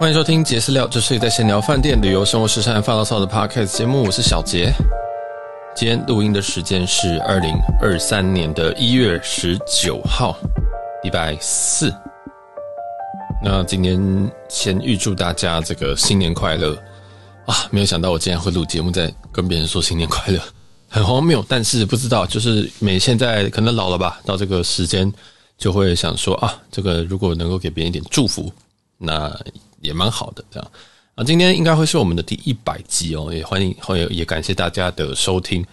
欢迎收听杰私聊，这是一个在闲聊饭店、旅游、生活、时尚、发牢骚的 podcast 节目。我是小杰。今天录音的时间是二零二三年的一月十九号，礼拜四。那今天先预祝大家这个新年快乐啊！没有想到我竟然会录节目，在跟别人说新年快乐，很荒谬。但是不知道，就是每现在可能老了吧，到这个时间就会想说啊，这个如果能够给别人一点祝福，那。也蛮好的，这样啊，今天应该会是我们的第一百集哦，也欢迎，也也感谢大家的收听。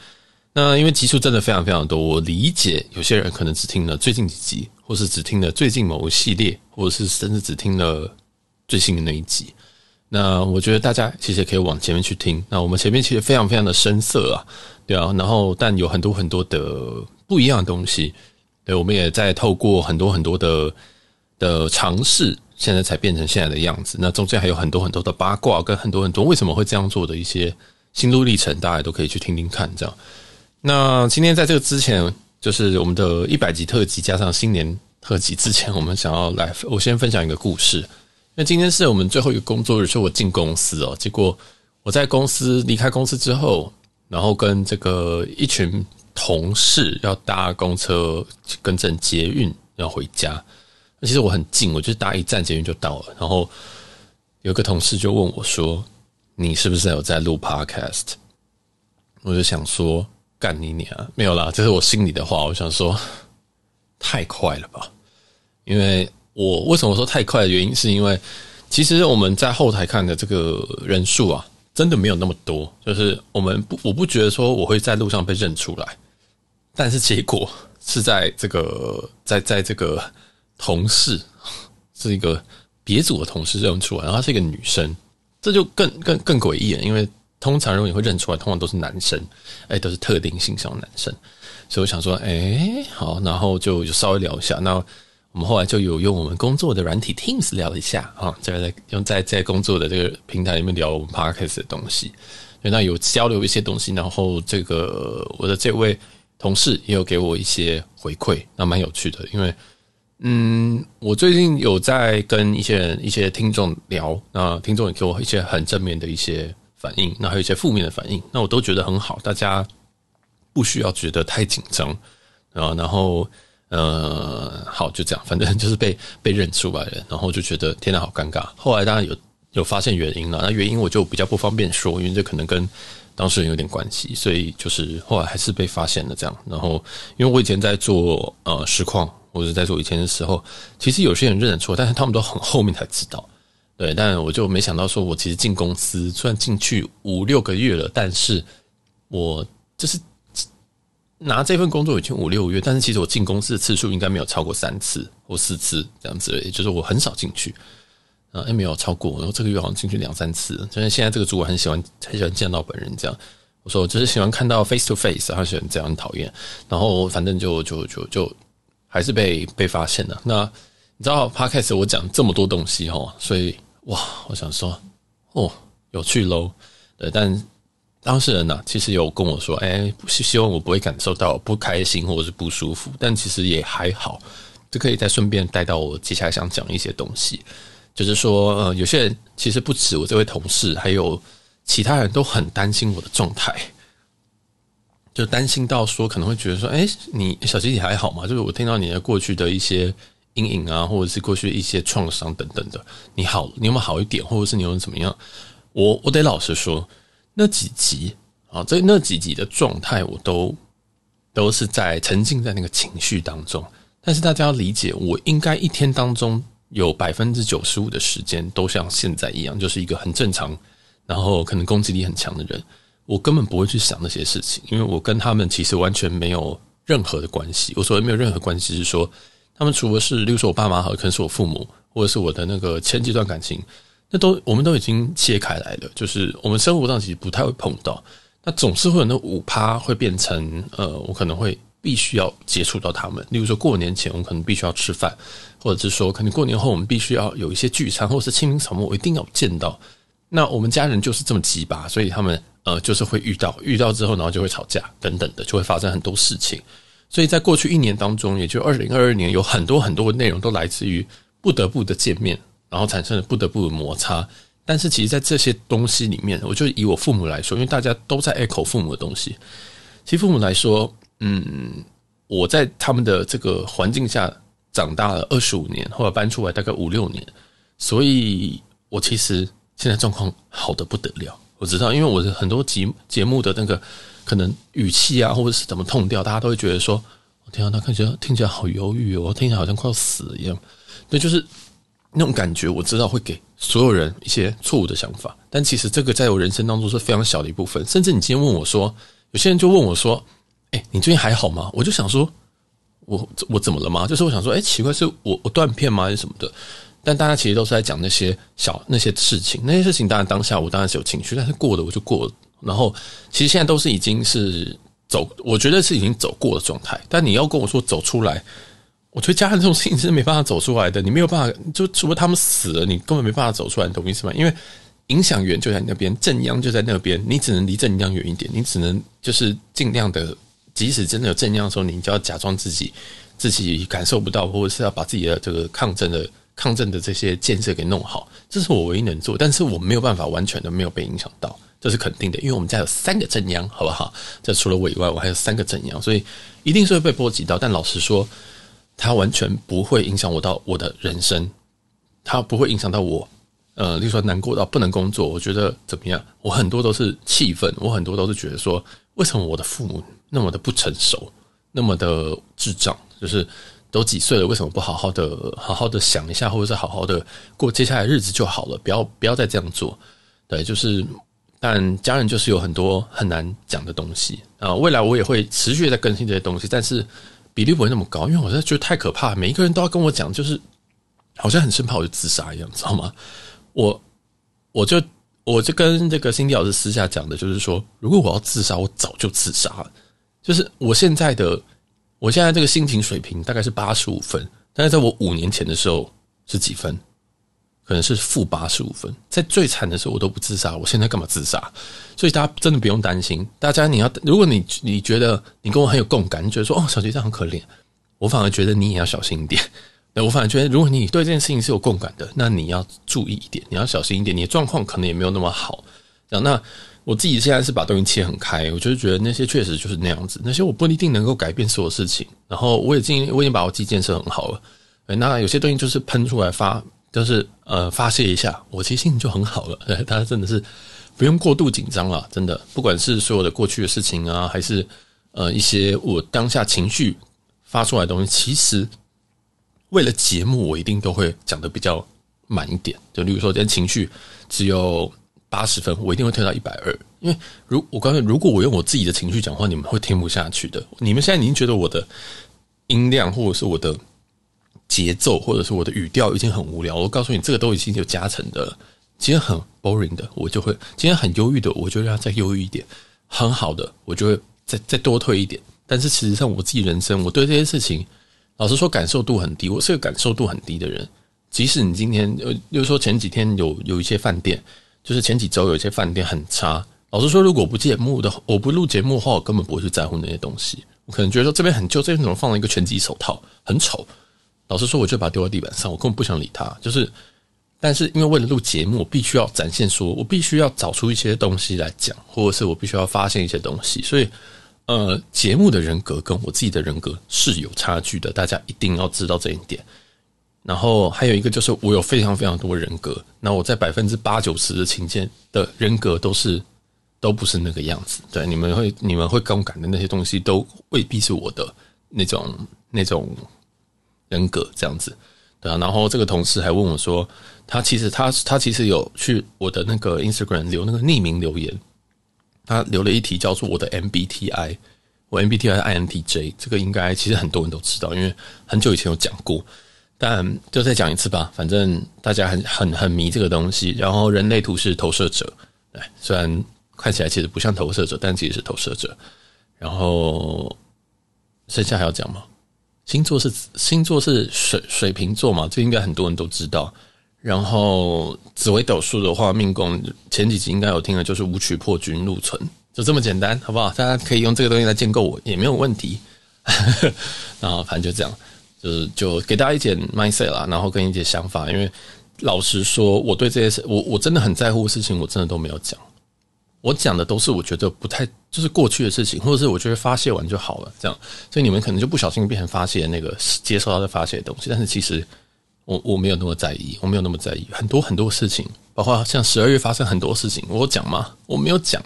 那因为集数真的非常非常多，我理解有些人可能只听了最近几集，或是只听了最近某个系列，或者是甚至只听了最新的那一集。那我觉得大家其实可以往前面去听。那我们前面其实非常非常的生涩啊，对啊，然后但有很多很多的不一样的东西，对，我们也在透过很多很多的的尝试。现在才变成现在的样子，那中间还有很多很多的八卦，跟很多很多为什么会这样做的一些心路历程，大家都可以去听听看。这样，那今天在这个之前，就是我们的一百集特辑加上新年特辑之前，我们想要来，我先分享一个故事。那今天是我们最后一个工作日，是我进公司哦。结果我在公司离开公司之后，然后跟这个一群同事要搭公车跟正捷运要回家。其实我很近，我就是搭一站捷运就到了。然后有个同事就问我说：“你是不是有在录 Podcast？” 我就想说：“干你娘！没有啦，这是我心里的话。”我想说：“太快了吧？”因为我为什么说太快的原因，是因为其实我们在后台看的这个人数啊，真的没有那么多。就是我们不，我不觉得说我会在路上被认出来，但是结果是在这个，在在这个。同事 是一个别组的同事认出来，然后她是一个女生，这就更更更诡异了。因为通常如果你会认出来，通常都是男生，哎，都是特定形象的男生。所以我想说，哎，好，然后就就稍微聊一下。那我们后来就有用我们工作的软体 Teams 聊一下啊，在在用在在工作的这个平台里面聊我们 Podcast 的东西。那有交流一些东西，然后这个我的这位同事也有给我一些回馈，那蛮有趣的，因为。嗯，我最近有在跟一些人、一些听众聊，那听众也给我一些很正面的一些反应，那还有一些负面的反应，那我都觉得很好，大家不需要觉得太紧张啊。然后，呃，好，就这样，反正就是被被认出来了，然后就觉得天哪，好尴尬。后来当然有有发现原因了，那原因我就比较不方便说，因为这可能跟当事人有点关系，所以就是后来还是被发现了这样。然后，因为我以前在做呃实况。或者在做以前的时候，其实有些人认得出，但是他们都很后面才知道。对，但我就没想到，说我其实进公司虽然进去五六个月了，但是我就是拿这份工作已经五六个月，但是其实我进公司的次数应该没有超过三次或四次这样子，也就是我很少进去啊，也没有超过。然后这个月好像进去两三次，就是现在这个主管很喜欢很喜欢见到本人这样。我说我就是喜欢看到 face to face，他喜欢这样讨厌。然后反正就就就就。还是被被发现了。那你知道 Podcast 我讲这么多东西哦，所以哇，我想说哦，有趣喽。对，但当事人呢、其实有跟我说，哎，希希望我不会感受到不开心或者是不舒服。但其实也还好，就可以再顺便带到我接下来想讲一些东西。就是说，呃，有些人其实不止我这位同事，还有其他人都很担心我的状态。就担心到说可能会觉得说，哎，你小琪你还好吗？就是我听到你的过去的一些阴影啊，或者是过去一些创伤等等的，你好，你有没有好一点，或者是你有怎么样？我我得老实说，那几集啊，这那几集的状态，我都都是在沉浸在那个情绪当中。但是大家要理解，我应该一天当中有百分之九十五的时间都像现在一样，就是一个很正常，然后可能攻击力很强的人。我根本不会去想那些事情，因为我跟他们其实完全没有任何的关系。我所谓没有任何关系，是说他们除了是，例如说我爸妈好，可能是我父母，或者是我的那个前几段感情，那都我们都已经切开来了。就是我们生活上其实不太会碰到，那总是会有那五趴会变成呃，我可能会必须要接触到他们。例如说过年前，我们可能必须要吃饭，或者是说可能过年后我们必须要有一些聚餐，或者是清明扫墓，我一定要见到。那我们家人就是这么鸡巴，所以他们。呃，就是会遇到，遇到之后，然后就会吵架，等等的，就会发生很多事情。所以在过去一年当中，也就二零二二年，有很多很多的内容都来自于不得不的见面，然后产生了不得不的摩擦。但是其实，在这些东西里面，我就以我父母来说，因为大家都在 echo 父母的东西。其实父母来说，嗯，我在他们的这个环境下长大了二十五年，后来搬出来大概五六年，所以我其实现在状况好得不得了。我知道，因为我的很多节节目的那个可能语气啊，或者是怎么痛掉，大家都会觉得说，我天啊，他看起来听起来好忧郁哦，听起来好像快要死一样。对，就是。那种感觉我知道会给所有人一些错误的想法，但其实这个在我人生当中是非常小的一部分。甚至你今天问我说，有些人就问我说：“哎，你最近还好吗？”我就想说：“我我怎么了吗？”就是我想说：“哎，奇怪，是我我断片吗？还是什么的？”但大家其实都是在讲那些小那些事情，那些事情当然当下我当然是有情绪，但是过了我就过了。然后其实现在都是已经是走，我觉得是已经走过的状态。但你要跟我说走出来。我觉得家人这种事情是没办法走出来的，你没有办法，就除非他们死了，你根本没办法走出来，你懂我意思吗？因为影响源就在那边，正央就在那边，你只能离正央远一点，你只能就是尽量的，即使真的有正央的时候，你就要假装自己自己感受不到，或者是要把自己的这个抗争的抗震的这些建设给弄好，这是我唯一能做，但是我没有办法完全的没有被影响到，这是肯定的，因为我们家有三个震央，好不好？这除了我以外，我还有三个震央，所以一定是会被波及到。但老实说。它完全不会影响我到我的人生，它不会影响到我，呃，例如说难过到不能工作，我觉得怎么样？我很多都是气愤，我很多都是觉得说，为什么我的父母那么的不成熟，那么的智障？就是都几岁了，为什么不好好的好好的想一下，或者是好好的过接下来日子就好了？不要不要再这样做。对，就是，但家人就是有很多很难讲的东西啊。未来我也会持续在更新这些东西，但是。比例不会那么高，因为我在觉得太可怕，每一个人都要跟我讲，就是好像很生怕我就自杀一样，知道吗？我我就我就跟这个辛迪老师私下讲的，就是说，如果我要自杀，我早就自杀了。就是我现在的我现在这个心情水平大概是八十五分，但是在我五年前的时候是几分？可能是负八十五分，在最惨的时候我都不自杀，我现在干嘛自杀？所以大家真的不用担心。大家你要，如果你你觉得你跟我很有共感，你觉得说哦，小杰这样很可怜，我反而觉得你也要小心一点。那我反而觉得，如果你对这件事情是有共感的，那你要注意一点，你要小心一点。你的状况可能也没有那么好。那我自己现在是把东西切很开，我就是觉得那些确实就是那样子，那些我不一定能够改变所有事情。然后我也经我已经把我自己建设很好了。那有些东西就是喷出来发。就是呃发泄一下，我其实心情就很好了。大家真的是不用过度紧张啊，真的，不管是所有的过去的事情啊，还是呃一些我当下情绪发出来的东西，其实为了节目，我一定都会讲得比较满一点。就例如说，今天情绪只有八十分，我一定会推到一百二，因为如我告诉你，如果我用我自己的情绪讲话，你们会听不下去的。你们现在已经觉得我的音量或者是我的。节奏或者是我的语调已经很无聊，我告诉你，这个都已经有加成的。今天很 boring 的，我就会；今天很忧郁的，我就让它再忧郁一点。很好的，我就会再再多推一点。但是其实上，我自己人生，我对这些事情，老实说，感受度很低。我是个感受度很低的人。即使你今天，呃，就是说前几天有有一些饭店，就是前几周有一些饭店很差。老实说，如果不节目的，我不录节目的话，我根本不会去在乎那些东西。我可能觉得说这边很旧，这边怎么放了一个拳击手套，很丑。老实说，我就把它丢在地板上，我根本不想理他。就是，但是因为为了录节目，我必须要展现说，我必须要找出一些东西来讲，或者是我必须要发现一些东西。所以，呃，节目的人格跟我自己的人格是有差距的，大家一定要知道这一点。然后还有一个就是，我有非常非常多人格，那我在百分之八九十的情境的人格都是都不是那个样子。对，你们会你们会共感的那些东西，都未必是我的那种那种。人格这样子，对啊，然后这个同事还问我说，他其实他他其实有去我的那个 Instagram 留那个匿名留言，他留了一题叫做我的 MBTI，我 MBTI 是 INTJ，这个应该其实很多人都知道，因为很久以前有讲过，但就再讲一次吧，反正大家很很很迷这个东西。然后人类图是投射者，对，虽然看起来其实不像投射者，但其实是投射者。然后剩下还要讲吗？星座是星座是水水瓶座嘛，这应该很多人都知道。然后紫微斗数的话，命宫前几集应该有听的，就是武曲破军禄存，就这么简单，好不好？大家可以用这个东西来建构我，也没有问题。然后反正就这样，就是就给大家一点 mindset 啦，然后跟一些想法，因为老实说，我对这些事，我我真的很在乎的事情，我真的都没有讲。我讲的都是我觉得不太就是过去的事情，或者是我觉得发泄完就好了，这样。所以你们可能就不小心变成发泄那个接受到的发泄的东西，但是其实我我没有那么在意，我没有那么在意很多很多事情，包括像十二月发生很多事情，我讲吗？我没有讲，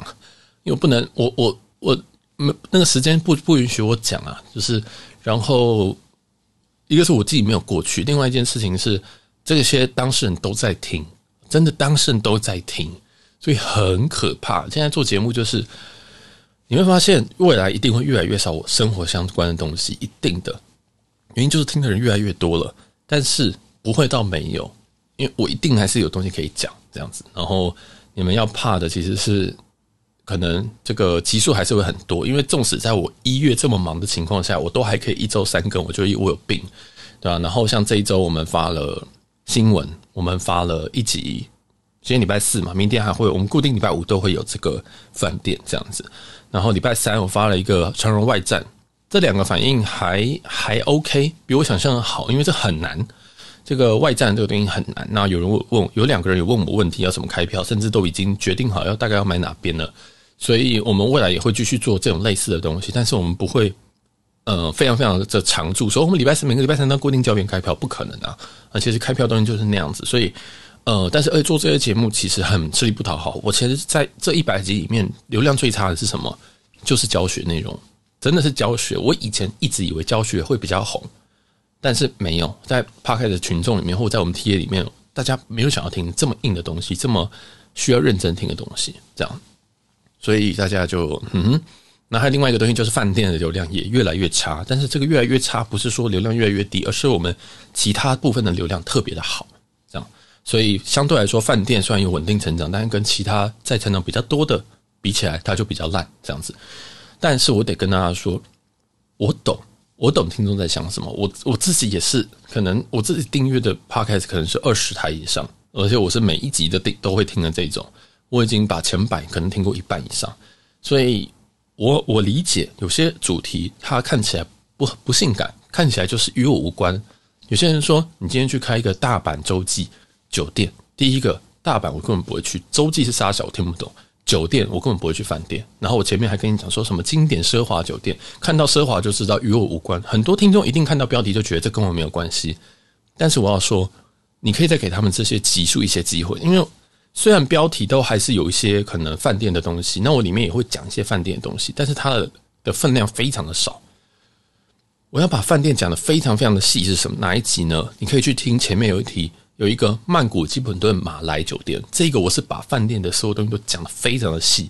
因为不能，我我我没那个时间不不允许我讲啊，就是然后一个是我自己没有过去，另外一件事情是这些当事人都在听，真的当事人都在听。所以很可怕。现在做节目就是，你会发现未来一定会越来越少我生活相关的东西，一定的原因就是听的人越来越多了，但是不会到没有，因为我一定还是有东西可以讲这样子。然后你们要怕的其实是可能这个集数还是会很多，因为纵使在我一月这么忙的情况下，我都还可以一周三更，我觉得我有病，对吧？然后像这一周我们发了新闻，我们发了一集。今天礼拜四嘛，明天还会，我们固定礼拜五都会有这个饭店这样子。然后礼拜三我发了一个长荣外站，这两个反应还还 OK，比我想象的好，因为这很难。这个外站这个东西很难。那有人问，有两个人有问我问题，要怎么开票，甚至都已经决定好要大概要买哪边了。所以我们未来也会继续做这种类似的东西，但是我们不会呃非常非常的常驻，所以我们礼拜四每个礼拜三都固定交边开票，不可能啊。而且是开票东西就是那样子，所以。呃，但是而做这些节目其实很吃力不讨好。我其实在这一百集里面，流量最差的是什么？就是教学内容，真的是教学。我以前一直以为教学会比较红，但是没有，在 Podcast 的群众里面，或在我们 TA 里面，大家没有想要听这么硬的东西，这么需要认真听的东西，这样。所以大家就嗯哼，那还有另外一个东西，就是饭店的流量也越来越差。但是这个越来越差，不是说流量越来越低，而是我们其他部分的流量特别的好。这样所以相对来说，饭店虽然有稳定成长，但是跟其他在成长比较多的比起来，它就比较烂这样子。但是我得跟大家说，我懂，我懂听众在想什么。我我自己也是，可能我自己订阅的 podcast 可能是二十台以上，而且我是每一集的订都会听的这种。我已经把前百可能听过一半以上，所以我我理解有些主题它看起来不不性感，看起来就是与我无关。有些人说，你今天去开一个大阪洲际。酒店，第一个大阪我根本不会去，洲际是啥小我听不懂。酒店我根本不会去饭店，然后我前面还跟你讲说什么经典奢华酒店，看到奢华就知道与我无关。很多听众一定看到标题就觉得这跟我没有关系，但是我要说，你可以再给他们这些集数一些机会，因为虽然标题都还是有一些可能饭店的东西，那我里面也会讲一些饭店的东西，但是它的的分量非常的少。我要把饭店讲的非常非常的细是什么？哪一集呢？你可以去听前面有一题。有一个曼谷基本顿马来酒店，这个我是把饭店的所有东西都讲得非常的细，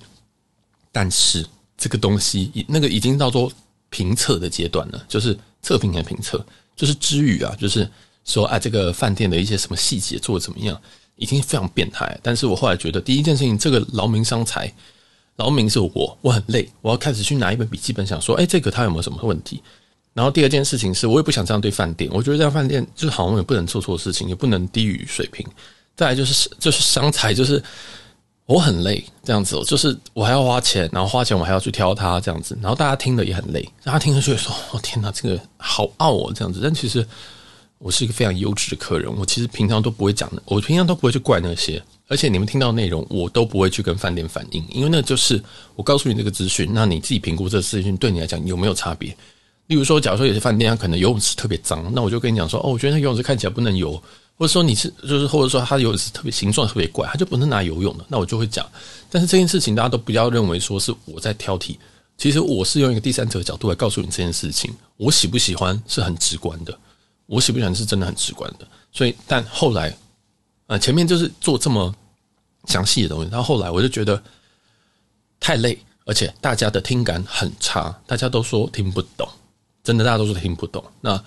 但是这个东西那个已经到做评测的阶段了，就是测评和评测，就是之语啊，就是说啊，这个饭店的一些什么细节做得怎么样，已经非常变态。但是我后来觉得，第一件事情，这个劳民伤财，劳民是我，我很累，我要开始去拿一本笔记本，想说，哎，这个他有没有什么问题？然后第二件事情是，我也不想这样对饭店。我觉得这样饭店就是好像也不能做错事情，也不能低于水平。再来就是就是伤财，就是我很累这样子，就是我还要花钱，然后花钱我还要去挑它这样子。然后大家听的也很累，大家听着就会说：“哦天哪，这个好傲哦这样子。”但其实我是一个非常优质的客人，我其实平常都不会讲，我平常都不会去怪那些。而且你们听到的内容，我都不会去跟饭店反映，因为那就是我告诉你这个资讯，那你自己评估这个资讯对你来讲有没有差别。例如说，假如说有些饭店它可能游泳池特别脏，那我就跟你讲说，哦，我觉得那游泳池看起来不能游，或者说你是就是或者说它游泳池特别形状特别怪，它就不能拿游泳的，那我就会讲。但是这件事情大家都不要认为说是我在挑剔，其实我是用一个第三者的角度来告诉你这件事情。我喜不喜欢是很直观的，我喜不喜欢是真的很直观的。所以，但后来，呃，前面就是做这么详细的东西，然后后来我就觉得太累，而且大家的听感很差，大家都说听不懂。真的，大家都听不懂。那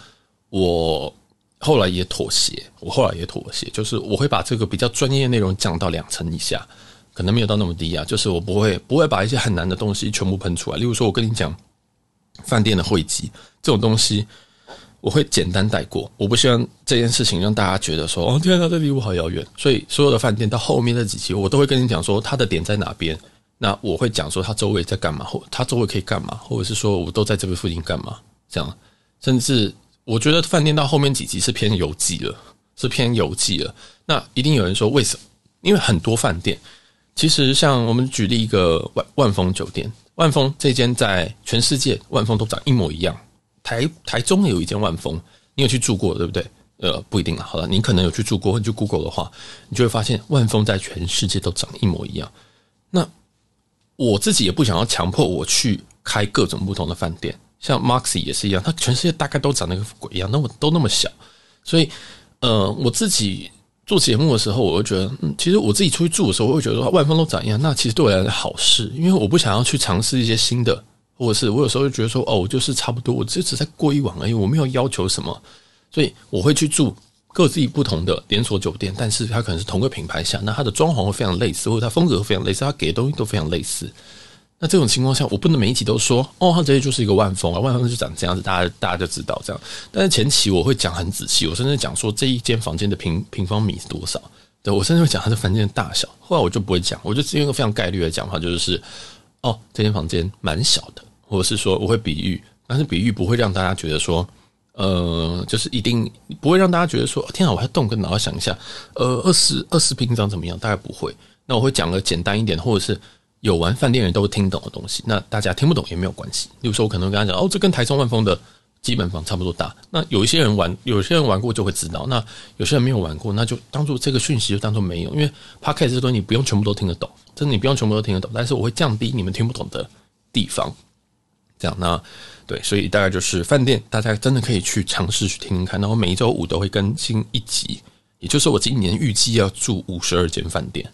我后来也妥协，我后来也妥协，就是我会把这个比较专业的内容降到两成以下，可能没有到那么低啊。就是我不会不会把一些很难的东西全部喷出来。例如说，我跟你讲饭店的汇集这种东西，我会简单带过。我不希望这件事情让大家觉得说，哦，天哪，这离我好遥远。所以，所有的饭店到后面的几期，我都会跟你讲说它的点在哪边。那我会讲说它周围在干嘛，或它周围可以干嘛，或者是说我都在这个附近干嘛。这样，甚至我觉得饭店到后面几集是偏游记了，是偏游记了。那一定有人说为什么？因为很多饭店，其实像我们举例一个万万丰酒店，万丰这间在全世界万丰都长一模一样。台台中有一间万丰，你有去住过对不对？呃，不一定了。好了，你可能有去住过，你去 Google 的话，你就会发现万丰在全世界都长一模一样。那我自己也不想要强迫我去开各种不同的饭店，像 Maxi 也是一样，它全世界大概都长得跟鬼一样，那么都那么小，所以呃，我自己。做节目的时候，我就觉得，嗯，其实我自己出去住的时候，我会觉得说万丰都长一样，那其实对我来讲是好事，因为我不想要去尝试一些新的，或者是我有时候就觉得说，哦，我就是差不多，我就只在过一晚而已，我没有要求什么，所以我会去住各自不同的连锁酒店，但是它可能是同个品牌下，那它的装潢会非常类似，或者它风格非常类似，它给的东西都非常类似。那这种情况下，我不能每一集都说哦，它直接就是一个万丰啊，万丰就长这样子，大家大家就知道这样。但是前期我会讲很仔细，我甚至讲说这一间房间的平平方米是多少，对，我甚至会讲它的房间的大小。后来我就不会讲，我就用一个非常概率的讲法，就是哦，这间房间蛮小的，或者是说我会比喻，但是比喻不会让大家觉得说，呃，就是一定不会让大家觉得说，天啊，我还动个脑想一下，呃，二十二十平长怎么样？大概不会。那我会讲个简单一点，或者是。有玩饭店人都听懂的东西，那大家听不懂也没有关系。例如说，我可能跟他讲，哦，这跟台中万丰的基本房差不多大。那有一些人玩，有些人玩过就会知道。那有些人没有玩过，那就当做这个讯息就当做没有。因为 Podcast 这东西你不用全部都听得懂，真的你不用全部都听得懂。但是我会降低你们听不懂的地方。这样，那对，所以大概就是饭店，大家真的可以去尝试去听听看。然后每一周五都会更新一集，也就是我今年预计要住五十二间饭店。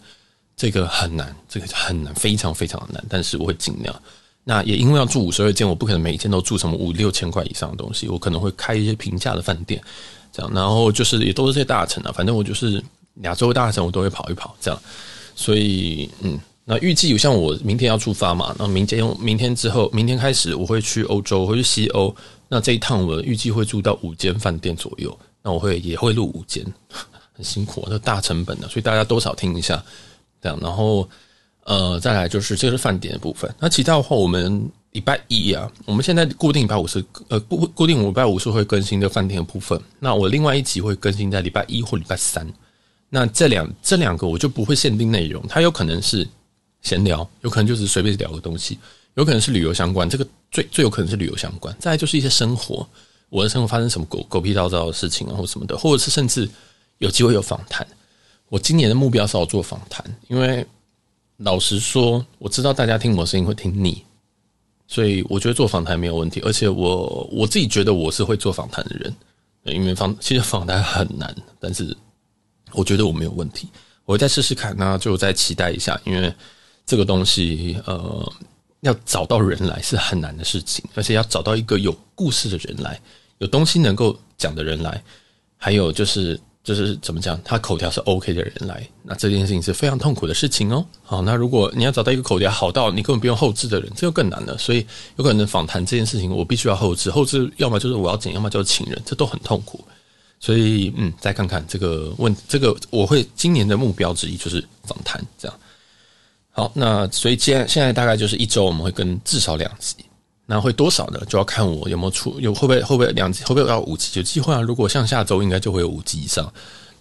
这个很难，这个很难，非常非常的难。但是我会尽量。那也因为要住五十二间，我不可能每一间都住什么五六千块以上的东西。我可能会开一些平价的饭店，这样。然后就是也都是些大城啊，反正我就是亚洲大城，我都会跑一跑，这样。所以，嗯，那预计有像我明天要出发嘛，那明天明天之后，明天开始我会去欧洲，会去西欧。那这一趟我预计会住到五间饭店左右。那我会也会录五间，很辛苦，这大成本的，所以大家多少听一下。这样，然后，呃，再来就是这个是饭点的部分。那其他的话，我们礼拜一啊，我们现在固定礼拜五是呃固固定礼拜五是会更新的饭店的部分。那我另外一集会更新在礼拜一或礼拜三。那这两这两个我就不会限定内容，它有可能是闲聊，有可能就是随便聊个东西，有可能是旅游相关。这个最最有可能是旅游相关。再来就是一些生活，我的生活发生什么狗狗屁叨叨的事情啊，或什么的，或者是甚至有机会有访谈。我今年的目标是要做访谈，因为老实说，我知道大家听我声音会听腻，所以我觉得做访谈没有问题。而且我我自己觉得我是会做访谈的人，因为访其实访谈很难，但是我觉得我没有问题，我会再试试看，那就再期待一下，因为这个东西呃要找到人来是很难的事情，而且要找到一个有故事的人来，有东西能够讲的人来，还有就是。就是怎么讲，他口条是 OK 的人来，那这件事情是非常痛苦的事情哦。好，那如果你要找到一个口条好到你根本不用后置的人，这就更难了。所以有可能访谈这件事情，我必须要后置，后置要么就是我要剪，要么就是请人，这都很痛苦。所以嗯，再看看这个问，这个我会今年的目标之一就是访谈这样。好，那所以现在现在大概就是一周我们会跟至少两集。那会多少呢？就要看我有没有出，有会不会会不会两集，会不会到五集？有机会啊！如果像下周应该就会有五集以上。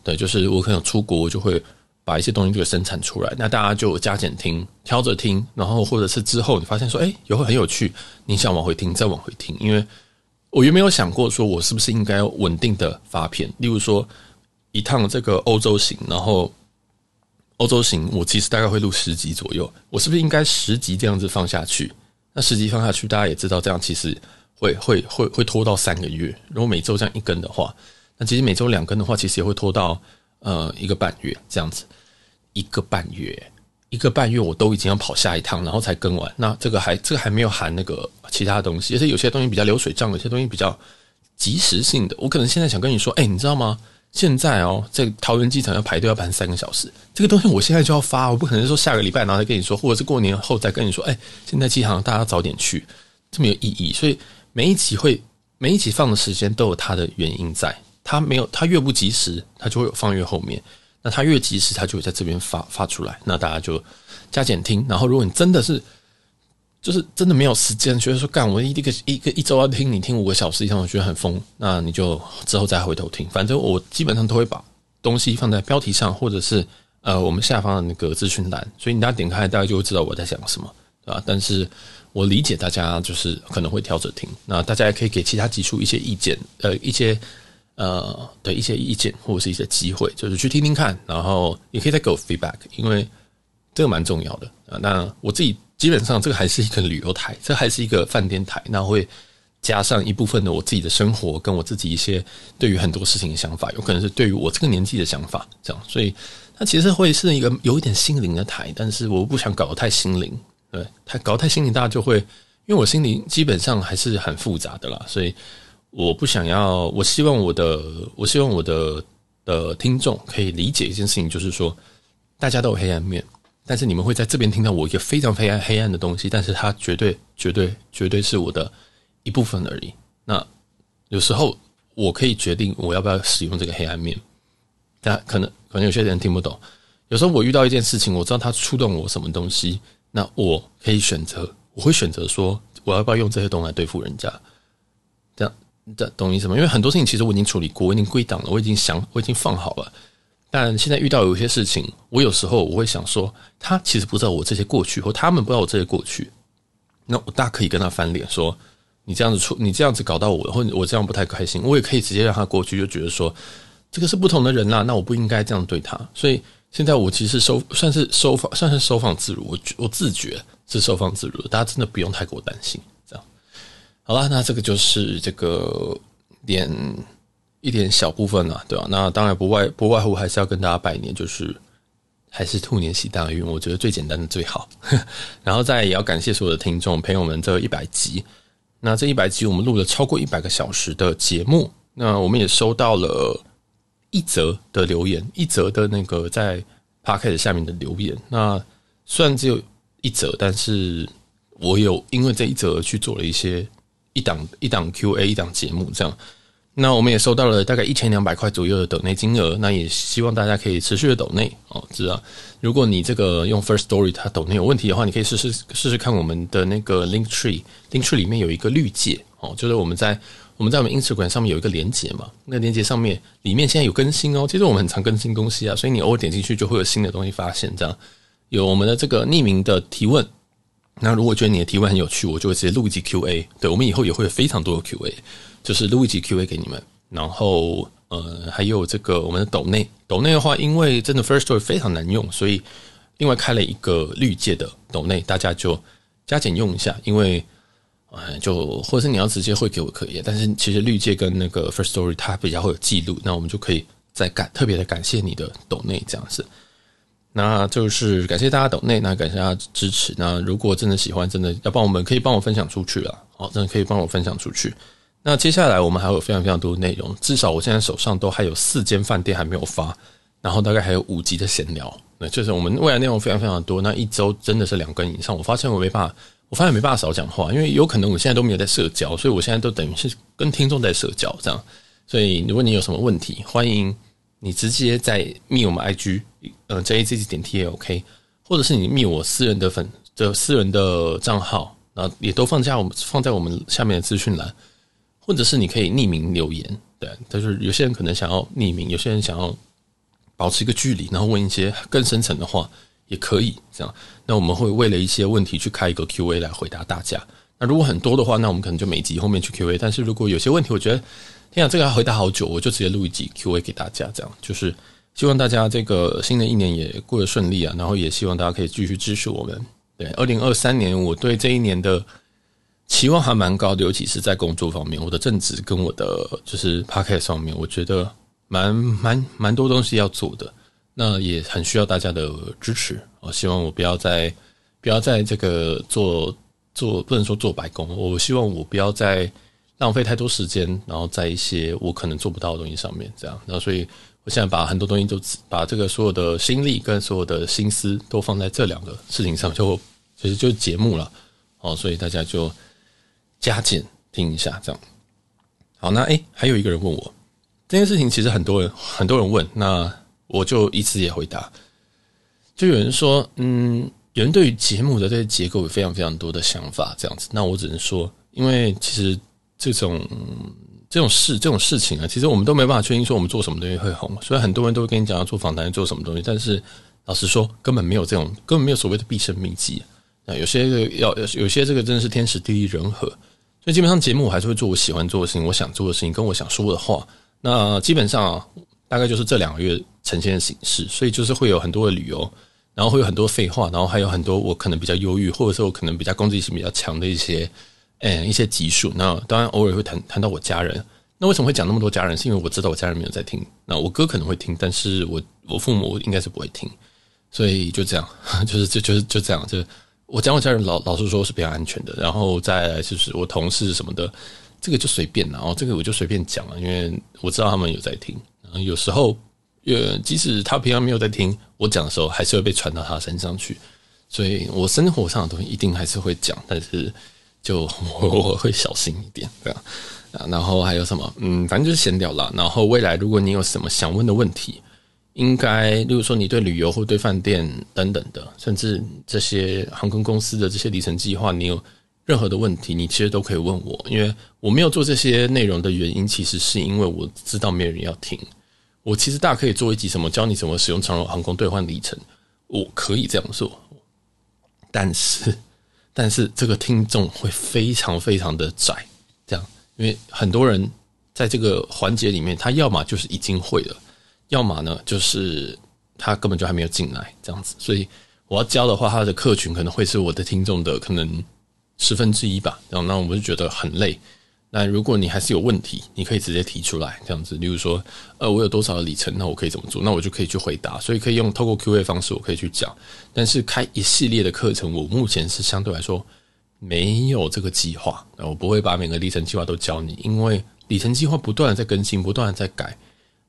对，就是我可能出国，我就会把一些东西就生产出来。那大家就加减听，挑着听，然后或者是之后你发现说，哎，有很有趣，你想往回听，再往回听。因为我原没有想过说我是不是应该稳定的发片，例如说一趟这个欧洲行，然后欧洲行我其实大概会录十集左右，我是不是应该十集这样子放下去？那实际放下去，大家也知道，这样其实会会会会拖到三个月。如果每周这样一更的话，那其实每周两更的话，其实也会拖到呃一个半月这样子。一个半月，一个半月，我都已经要跑下一趟，然后才更完。那这个还这个还没有含那个其他东西，而且有些东西比较流水账，有些东西比较即时性的。我可能现在想跟你说，哎，你知道吗？现在哦，在桃园机场要排队要排三个小时，这个东西我现在就要发，我不可能说下个礼拜然后再跟你说，或者是过年后再跟你说，哎，现在机场大家早点去，这么有意义。所以每一集会每一集放的时间都有它的原因在，它没有它越不及时，它就会放越后面；那它越及时，它就会在这边发发出来。那大家就加减听，然后如果你真的是就是真的没有时间，觉得说干我一个一个一周要听你听五个小时以上，我觉得很疯。那你就之后再回头听，反正我基本上都会把东西放在标题上，或者是呃我们下方的那个资讯栏，所以你大家点开，大家就会知道我在讲什么，对吧？但是我理解大家就是可能会挑着听，那大家也可以给其他集数一些意见，呃，一些呃的一些意见或者是一些机会，就是去听听看，然后也可以再给我 feedback，因为这个蛮重要的啊。那我自己。基本上这个还是一个旅游台，这还是一个饭店台，那会加上一部分的我自己的生活，跟我自己一些对于很多事情的想法，有可能是对于我这个年纪的想法，这样，所以它其实会是一个有一点心灵的台，但是我不想搞得太心灵，对，太搞得太心灵，大家就会，因为我心灵基本上还是很复杂的啦，所以我不想要，我希望我的，我希望我的的听众可以理解一件事情，就是说大家都有黑暗面。但是你们会在这边听到我一个非常非常黑暗的东西，但是它绝对、绝对、绝对是我的一部分而已。那有时候我可以决定我要不要使用这个黑暗面，但可能可能有些人听不懂。有时候我遇到一件事情，我知道它触动我什么东西，那我可以选择，我会选择说我要不要用这些东西来对付人家。这样，这懂意思吗？因为很多事情其实我已经处理过，我已经归档了，我已经想，我已经放好了。但现在遇到有些事情，我有时候我会想说，他其实不知道我这些过去，或他们不知道我这些过去，那我大可以跟他翻脸说，你这样子出，你这样子搞到我，或我这样不太开心，我也可以直接让他过去，就觉得说，这个是不同的人啦，那我不应该这样对他。所以现在我其实收算是收放，算是收放自如，我我自觉是收放自如，大家真的不用太过担心。这样，好啦，那这个就是这个点。一点小部分啊，对吧？那当然不外不外乎还是要跟大家拜年，就是还是兔年喜大运，我觉得最简单的最好。然后再也要感谢所有的听众朋友们，这一百集，那这一百集我们录了超过一百个小时的节目，那我们也收到了一则的留言，一则的那个在 p o c k e t 下面的留言。那虽然只有一则，但是我有因为这一则去做了一些一档一档 Q&A 一档节目这样。那我们也收到了大概一千两百块左右的抖内金额，那也希望大家可以持续的抖内哦。知道，如果你这个用 First Story 它抖内有问题的话，你可以试试试试看我们的那个 Link Tree，Link Tree 里面有一个绿界哦，就是我们在我们在我们 Instagram 上面有一个连接嘛，那连接上面里面现在有更新哦。其实我们很常更新东西啊，所以你偶尔点进去就会有新的东西发现。这样有我们的这个匿名的提问，那如果觉得你的提问很有趣，我就会直接录一集 QA。对，我们以后也会有非常多的 QA。就是录一集 Q&A 给你们，然后呃还有这个我们的抖内抖内的话，因为真的 First Story 非常难用，所以另外开了一个绿界的抖内，大家就加减用一下。因为呃就或者是你要直接汇给我可以，但是其实绿界跟那个 First Story 它比较会有记录，那我们就可以再感特别的感谢你的抖内这样子。那就是感谢大家抖内，那感谢大家支持。那如果真的喜欢，真的要帮我们可以帮我分享出去了，哦，真的可以帮我分享出去。那接下来我们还有非常非常多的内容，至少我现在手上都还有四间饭店还没有发，然后大概还有五集的闲聊，那就是我们未来内容非常非常多。那一周真的是两更以上，我发现我没办法，我发现没办法少讲话，因为有可能我现在都没有在社交，所以我现在都等于是跟听众在社交这样。所以如果你有什么问题，欢迎你直接在密我们 IG，呃，J A Z Z 点 T A O K，或者是你密我私人的粉的私人的账号，然后也都放在我们放在我们下面的资讯栏。或者是你可以匿名留言，对，就是有些人可能想要匿名，有些人想要保持一个距离，然后问一些更深层的话，也可以这样。那我们会为了一些问题去开一个 Q&A 来回答大家。那如果很多的话，那我们可能就每集后面去 Q&A。但是如果有些问题，我觉得天啊，这个要回答好久，我就直接录一集 Q&A 给大家。这样就是希望大家这个新的一年也过得顺利啊，然后也希望大家可以继续支持我们。对，二零二三年，我对这一年的。期望还蛮高的，尤其是在工作方面，我的正职跟我的就是 podcast 上面，我觉得蛮蛮蛮多东西要做的，那也很需要大家的支持。我希望我不要再不要在这个做做不能说做白工，我希望我不要再浪费太多时间，然后在一些我可能做不到的东西上面，这样。然后所以我现在把很多东西都把这个所有的心力跟所有的心思都放在这两个事情上，就其实就是节目了。哦，所以大家就。加减听一下，这样好。那诶，还有一个人问我这件事情，其实很多人很多人问，那我就一次也回答。就有人说，嗯，人对于节目的这些结构有非常非常多的想法，这样子。那我只能说，因为其实这种这种事这种事情啊，其实我们都没办法确定说我们做什么东西会红。虽然很多人都会跟你讲要做访谈做什么东西，但是老实说，根本没有这种根本没有所谓的必胜秘籍。那有些要有些这个真的是天时地利人和。所以基本上节目我还是会做我喜欢做的事情，我想做的事情，跟我想说的话。那基本上，大概就是这两个月呈现的形式，所以就是会有很多的旅游，然后会有很多废话，然后还有很多我可能比较忧郁，或者说我可能比较攻击性比较强的一些，嗯，一些集数。那当然偶尔会谈谈到我家人。那为什么会讲那么多家人？是因为我知道我家人没有在听。那我哥可能会听，但是我我父母应该是不会听。所以就这样，就是就就是就这样。就我讲我家人老老实说是比较安全的。然后再就是我同事什么的。这个就随便了，然后这个我就随便讲了，因为我知道他们有在听。然后有时候，呃，即使他平常没有在听我讲的时候，还是会被传到他身上去。所以我生活上的东西一定还是会讲，但是就我，我会小心一点，对吧？啊，然后还有什么？嗯，反正就是闲聊啦。然后未来如果你有什么想问的问题，应该，例如说你对旅游或对饭店等等的，甚至这些航空公司的这些里程计划，你有。任何的问题，你其实都可以问我，因为我没有做这些内容的原因，其实是因为我知道没有人要听。我其实大可以做一集什么教你怎么使用长荣航空兑换里程，我可以这样做。但是，但是这个听众会非常非常的窄，这样，因为很多人在这个环节里面，他要么就是已经会了，要么呢就是他根本就还没有进来这样子。所以我要教的话，他的客群可能会是我的听众的可能。十分之一吧，然后那我们就觉得很累。那如果你还是有问题，你可以直接提出来，这样子。例如说，呃，我有多少的里程，那我可以怎么做？那我就可以去回答。所以可以用透过 Q&A 方式，我可以去讲。但是开一系列的课程，我目前是相对来说没有这个计划。我不会把每个里程计划都教你，因为里程计划不断的在更新，不断的在改。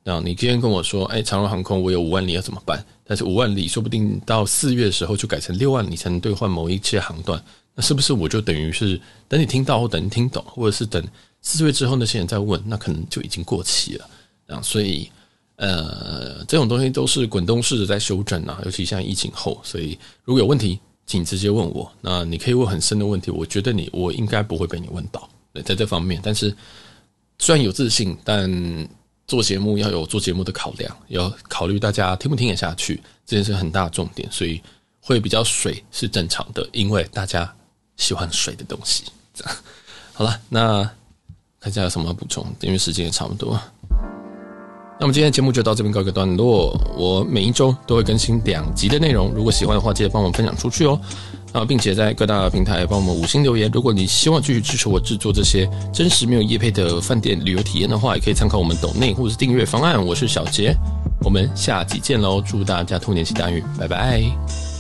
那你今天跟我说，哎，长荣航空我有五万里要怎么办？但是五万里说不定到四月的时候就改成六万里才能兑换某一些航段。那是不是我就等于是等你听到或等你听懂，或者是等四月之后那些人再问，那可能就已经过期了啊？所以呃，这种东西都是滚动式的在修正啊，尤其像疫情后，所以如果有问题，请直接问我。那你可以问很深的问题，我觉得你我应该不会被你问到。对，在这方面，但是虽然有自信，但做节目要有做节目的考量，要考虑大家听不听得下去，这件事很大的重点，所以会比较水是正常的，因为大家。喜欢水的东西，这 样好了。那看一下有什么补充，因为时间也差不多。那么今天的节目就到这边告一个段落。我每一周都会更新两集的内容，如果喜欢的话，记得帮我分享出去哦。啊，并且在各大平台帮我们五星留言。如果你希望继续支持我制作这些真实没有业配的饭店旅游体验的话，也可以参考我们抖内或者是订阅方案。我是小杰，我们下集见喽！祝大家兔年行大运，拜拜。